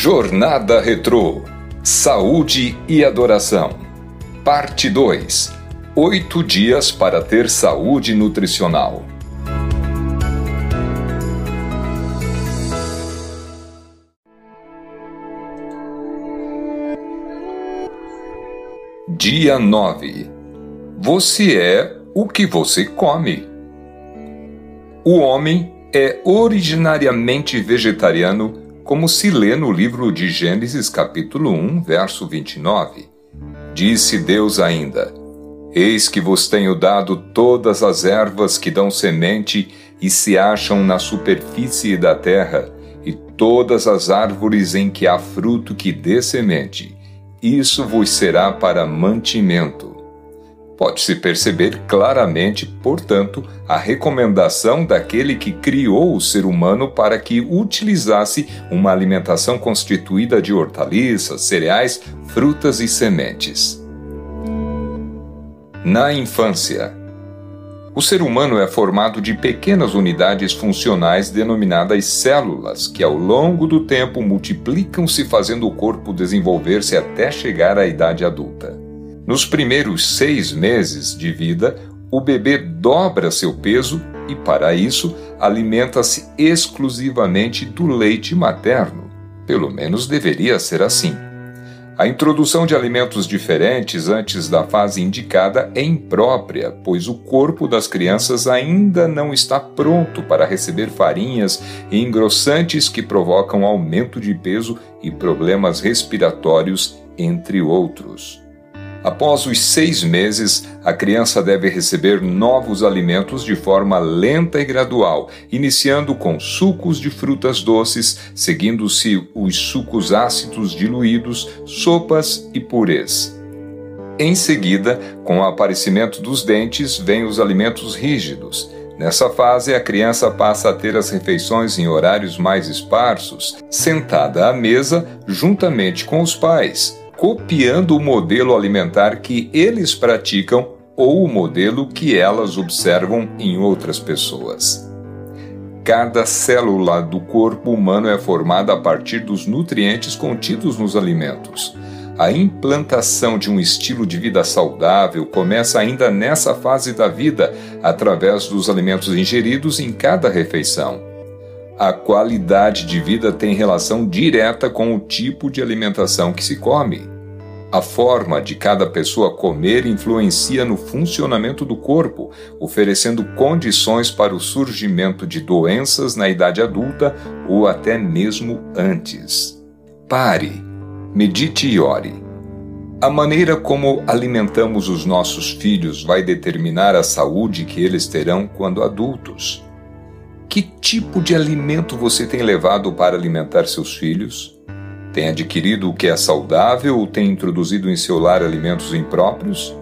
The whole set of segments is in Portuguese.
Jornada Retrô Saúde e Adoração. Parte 2 Oito dias para ter saúde nutricional. Dia 9 Você é o que você come. O homem é originariamente vegetariano como se lê no livro de Gênesis, capítulo 1, verso 29. Disse Deus ainda: Eis que vos tenho dado todas as ervas que dão semente e se acham na superfície da terra, e todas as árvores em que há fruto que dê semente. Isso vos será para mantimento. Pode-se perceber claramente, portanto, a recomendação daquele que criou o ser humano para que utilizasse uma alimentação constituída de hortaliças, cereais, frutas e sementes. Na infância, o ser humano é formado de pequenas unidades funcionais denominadas células, que ao longo do tempo multiplicam-se fazendo o corpo desenvolver-se até chegar à idade adulta. Nos primeiros seis meses de vida, o bebê dobra seu peso e, para isso, alimenta-se exclusivamente do leite materno. Pelo menos deveria ser assim. A introdução de alimentos diferentes antes da fase indicada é imprópria, pois o corpo das crianças ainda não está pronto para receber farinhas e engrossantes que provocam aumento de peso e problemas respiratórios, entre outros. Após os seis meses, a criança deve receber novos alimentos de forma lenta e gradual, iniciando com sucos de frutas doces, seguindo-se os sucos ácidos diluídos, sopas e purês. Em seguida, com o aparecimento dos dentes, vêm os alimentos rígidos. Nessa fase, a criança passa a ter as refeições em horários mais esparsos, sentada à mesa juntamente com os pais copiando o modelo alimentar que eles praticam ou o modelo que elas observam em outras pessoas. Cada célula do corpo humano é formada a partir dos nutrientes contidos nos alimentos. A implantação de um estilo de vida saudável começa ainda nessa fase da vida, através dos alimentos ingeridos em cada refeição. A qualidade de vida tem relação direta com o tipo de alimentação que se come. A forma de cada pessoa comer influencia no funcionamento do corpo, oferecendo condições para o surgimento de doenças na idade adulta ou até mesmo antes. Pare, medite e ore. A maneira como alimentamos os nossos filhos vai determinar a saúde que eles terão quando adultos. Que tipo de alimento você tem levado para alimentar seus filhos? Tem adquirido o que é saudável ou tem introduzido em seu lar alimentos impróprios?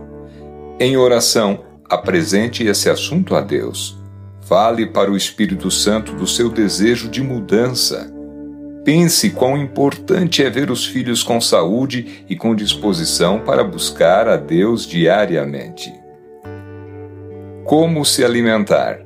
Em oração, apresente esse assunto a Deus. Fale para o Espírito Santo do seu desejo de mudança. Pense quão importante é ver os filhos com saúde e com disposição para buscar a Deus diariamente. Como se alimentar?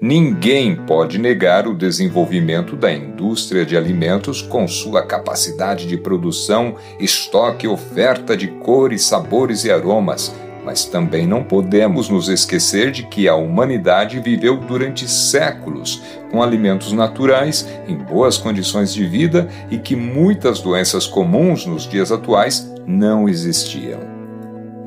Ninguém pode negar o desenvolvimento da indústria de alimentos com sua capacidade de produção, estoque oferta de cores, sabores e aromas, mas também não podemos nos esquecer de que a humanidade viveu durante séculos com alimentos naturais, em boas condições de vida e que muitas doenças comuns nos dias atuais não existiam.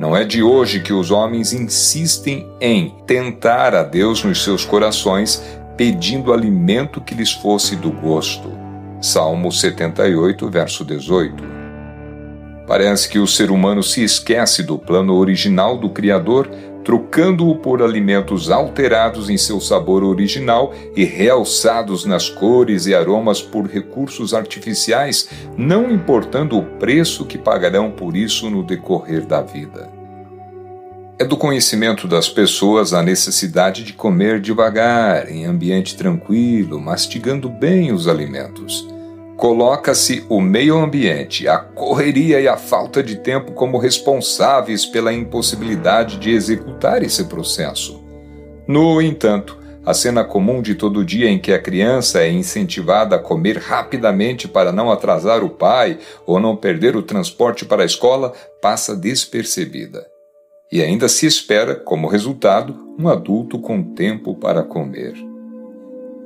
Não é de hoje que os homens insistem em tentar a Deus nos seus corações, pedindo alimento que lhes fosse do gosto. Salmo 78, verso 18. Parece que o ser humano se esquece do plano original do Criador, trocando-o por alimentos alterados em seu sabor original e realçados nas cores e aromas por recursos artificiais, não importando o preço que pagarão por isso no decorrer da vida. É do conhecimento das pessoas a necessidade de comer devagar, em ambiente tranquilo, mastigando bem os alimentos. Coloca-se o meio ambiente, a correria e a falta de tempo como responsáveis pela impossibilidade de executar esse processo. No entanto, a cena comum de todo dia em que a criança é incentivada a comer rapidamente para não atrasar o pai ou não perder o transporte para a escola passa despercebida. E ainda se espera, como resultado, um adulto com tempo para comer.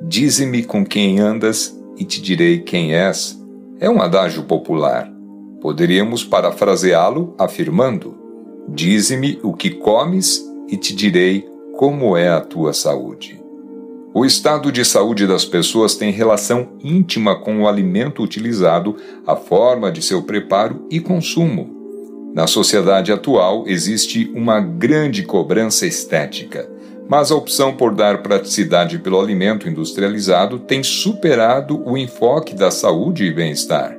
Dize-me com quem andas e te direi quem és. É um adágio popular. Poderíamos parafraseá-lo afirmando: Dize-me o que comes e te direi como é a tua saúde. O estado de saúde das pessoas tem relação íntima com o alimento utilizado, a forma de seu preparo e consumo. Na sociedade atual existe uma grande cobrança estética, mas a opção por dar praticidade pelo alimento industrializado tem superado o enfoque da saúde e bem-estar.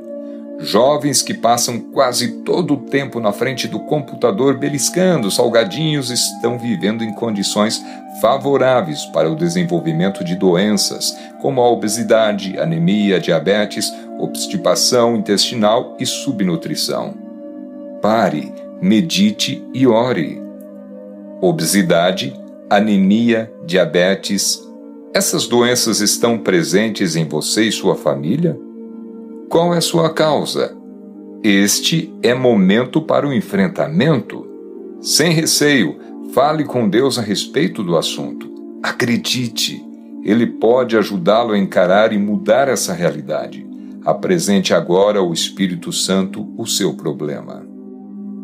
Jovens que passam quase todo o tempo na frente do computador beliscando salgadinhos estão vivendo em condições favoráveis para o desenvolvimento de doenças como a obesidade, anemia, diabetes, obstipação intestinal e subnutrição. Pare, medite e ore. Obesidade, anemia, diabetes, essas doenças estão presentes em você e sua família? Qual é sua causa? Este é momento para o enfrentamento. Sem receio, fale com Deus a respeito do assunto. Acredite, Ele pode ajudá-lo a encarar e mudar essa realidade. Apresente agora ao Espírito Santo o seu problema.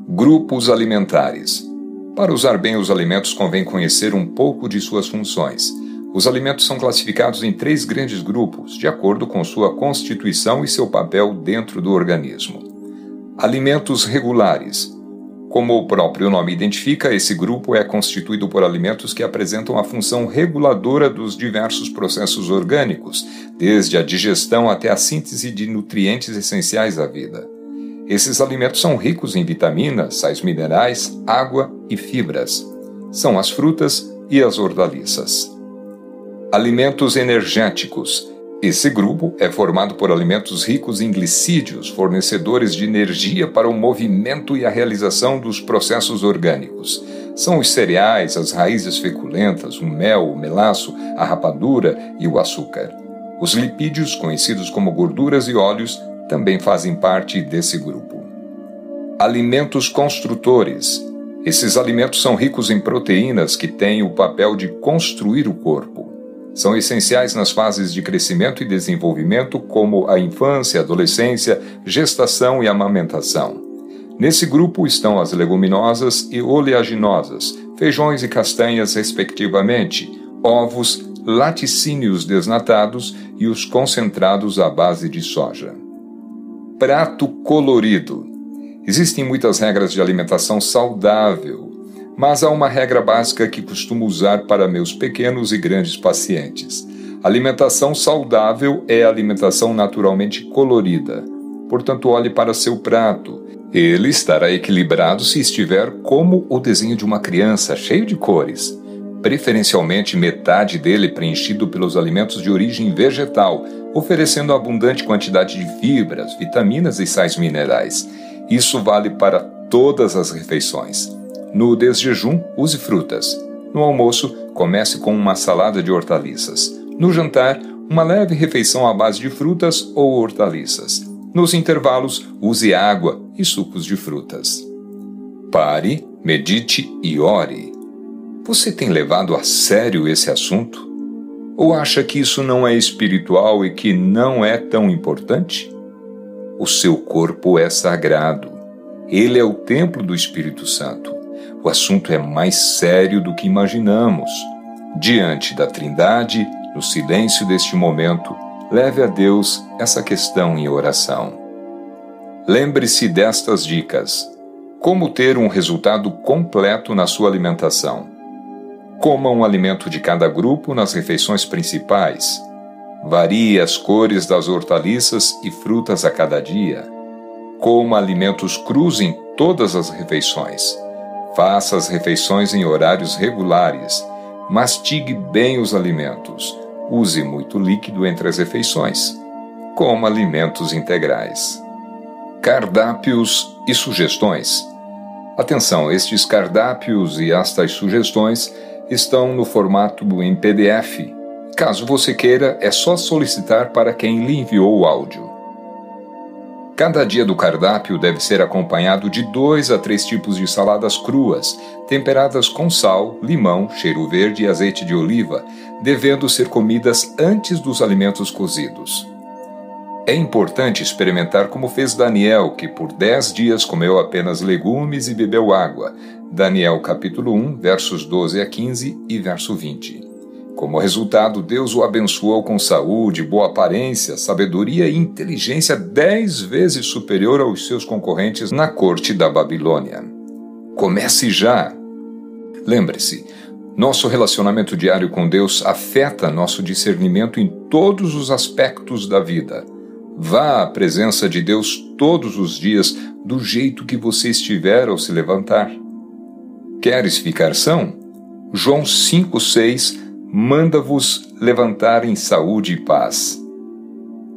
Grupos alimentares. Para usar bem os alimentos, convém conhecer um pouco de suas funções. Os alimentos são classificados em três grandes grupos, de acordo com sua constituição e seu papel dentro do organismo. Alimentos regulares. Como o próprio nome identifica, esse grupo é constituído por alimentos que apresentam a função reguladora dos diversos processos orgânicos, desde a digestão até a síntese de nutrientes essenciais à vida. Esses alimentos são ricos em vitaminas, sais minerais, água e fibras. São as frutas e as hortaliças. Alimentos energéticos. Esse grupo é formado por alimentos ricos em glicídios, fornecedores de energia para o movimento e a realização dos processos orgânicos. São os cereais, as raízes feculentas, o mel, o melaço, a rapadura e o açúcar. Os lipídios, conhecidos como gorduras e óleos, também fazem parte desse grupo. Alimentos construtores. Esses alimentos são ricos em proteínas que têm o papel de construir o corpo. São essenciais nas fases de crescimento e desenvolvimento, como a infância, adolescência, gestação e amamentação. Nesse grupo estão as leguminosas e oleaginosas, feijões e castanhas, respectivamente, ovos, laticínios desnatados e os concentrados à base de soja. Prato colorido. Existem muitas regras de alimentação saudável mas há uma regra básica que costumo usar para meus pequenos e grandes pacientes. Alimentação saudável é alimentação naturalmente colorida. Portanto, olhe para seu prato. Ele estará equilibrado se estiver como o desenho de uma criança, cheio de cores. Preferencialmente metade dele preenchido pelos alimentos de origem vegetal, oferecendo abundante quantidade de fibras, vitaminas e sais minerais. Isso vale para todas as refeições. No desjejum, use frutas. No almoço, comece com uma salada de hortaliças. No jantar, uma leve refeição à base de frutas ou hortaliças. Nos intervalos, use água e sucos de frutas. Pare, medite e ore. Você tem levado a sério esse assunto? Ou acha que isso não é espiritual e que não é tão importante? O seu corpo é sagrado. Ele é o templo do Espírito Santo o assunto é mais sério do que imaginamos. Diante da Trindade, no silêncio deste momento, leve a Deus essa questão em oração. Lembre-se destas dicas. Como ter um resultado completo na sua alimentação. Coma um alimento de cada grupo nas refeições principais. Varie as cores das hortaliças e frutas a cada dia. Coma alimentos crus em todas as refeições. Faça as refeições em horários regulares. Mastigue bem os alimentos. Use muito líquido entre as refeições. Coma alimentos integrais. Cardápios e sugestões. Atenção, estes cardápios e estas sugestões estão no formato em PDF. Caso você queira, é só solicitar para quem lhe enviou o áudio. Cada dia do cardápio deve ser acompanhado de dois a três tipos de saladas cruas, temperadas com sal, limão, cheiro verde e azeite de oliva, devendo ser comidas antes dos alimentos cozidos. É importante experimentar como fez Daniel, que por dez dias comeu apenas legumes e bebeu água. Daniel capítulo 1, versos 12 a 15 e verso 20. Como resultado, Deus o abençoou com saúde, boa aparência, sabedoria e inteligência dez vezes superior aos seus concorrentes na corte da Babilônia. Comece já! Lembre-se, nosso relacionamento diário com Deus afeta nosso discernimento em todos os aspectos da vida. Vá à presença de Deus todos os dias, do jeito que você estiver ao se levantar. Queres ficar são? João 5,6 manda-vos levantar em saúde e paz.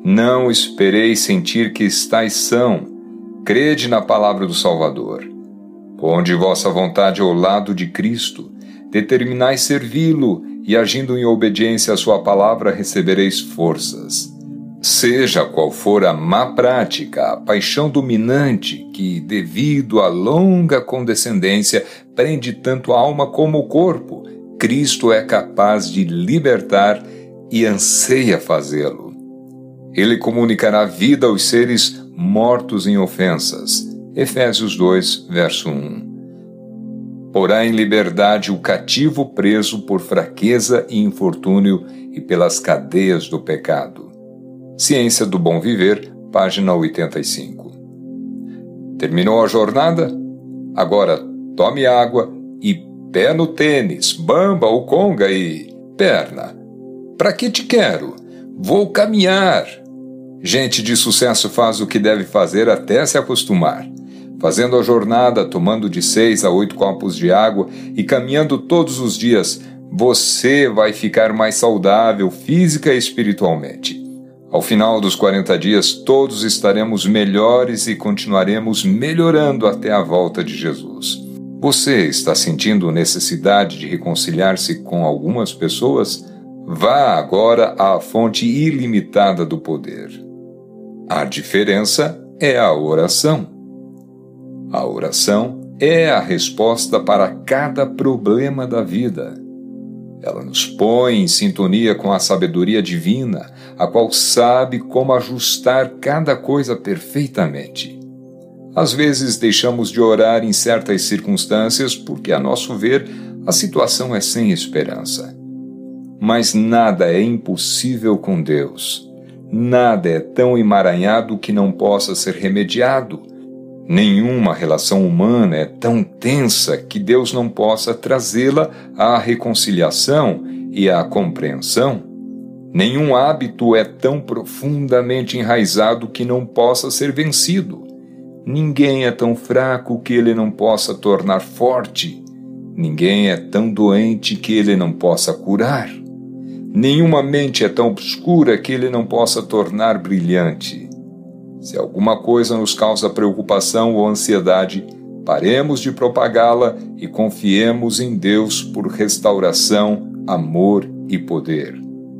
Não esperei sentir que estáis são, crede na palavra do Salvador. Ponde vossa vontade ao lado de Cristo, determinai servi-lo e, agindo em obediência à sua palavra, recebereis forças. Seja qual for a má prática, a paixão dominante que, devido à longa condescendência, prende tanto a alma como o corpo, Cristo é capaz de libertar e anseia fazê-lo. Ele comunicará vida aos seres mortos em ofensas. Efésios 2, verso 1. Porá em liberdade o cativo preso por fraqueza e infortúnio e pelas cadeias do pecado. Ciência do Bom Viver, página 85. Terminou a jornada? Agora tome água e pé no tênis, bamba ou conga e perna. Para que te quero? Vou caminhar. Gente de sucesso faz o que deve fazer até se acostumar. Fazendo a jornada, tomando de seis a oito copos de água e caminhando todos os dias, você vai ficar mais saudável física e espiritualmente. Ao final dos 40 dias, todos estaremos melhores e continuaremos melhorando até a volta de Jesus. Você está sentindo necessidade de reconciliar-se com algumas pessoas? Vá agora à fonte ilimitada do poder. A diferença é a oração. A oração é a resposta para cada problema da vida. Ela nos põe em sintonia com a sabedoria divina, a qual sabe como ajustar cada coisa perfeitamente. Às vezes deixamos de orar em certas circunstâncias porque, a nosso ver, a situação é sem esperança. Mas nada é impossível com Deus. Nada é tão emaranhado que não possa ser remediado. Nenhuma relação humana é tão tensa que Deus não possa trazê-la à reconciliação e à compreensão. Nenhum hábito é tão profundamente enraizado que não possa ser vencido. Ninguém é tão fraco que ele não possa tornar forte. Ninguém é tão doente que ele não possa curar. Nenhuma mente é tão obscura que ele não possa tornar brilhante. Se alguma coisa nos causa preocupação ou ansiedade, paremos de propagá-la e confiemos em Deus por restauração, amor e poder.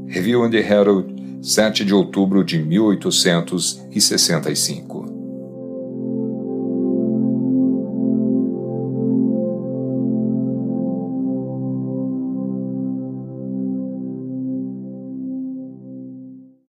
Review and Herald, 7 de outubro de 1865.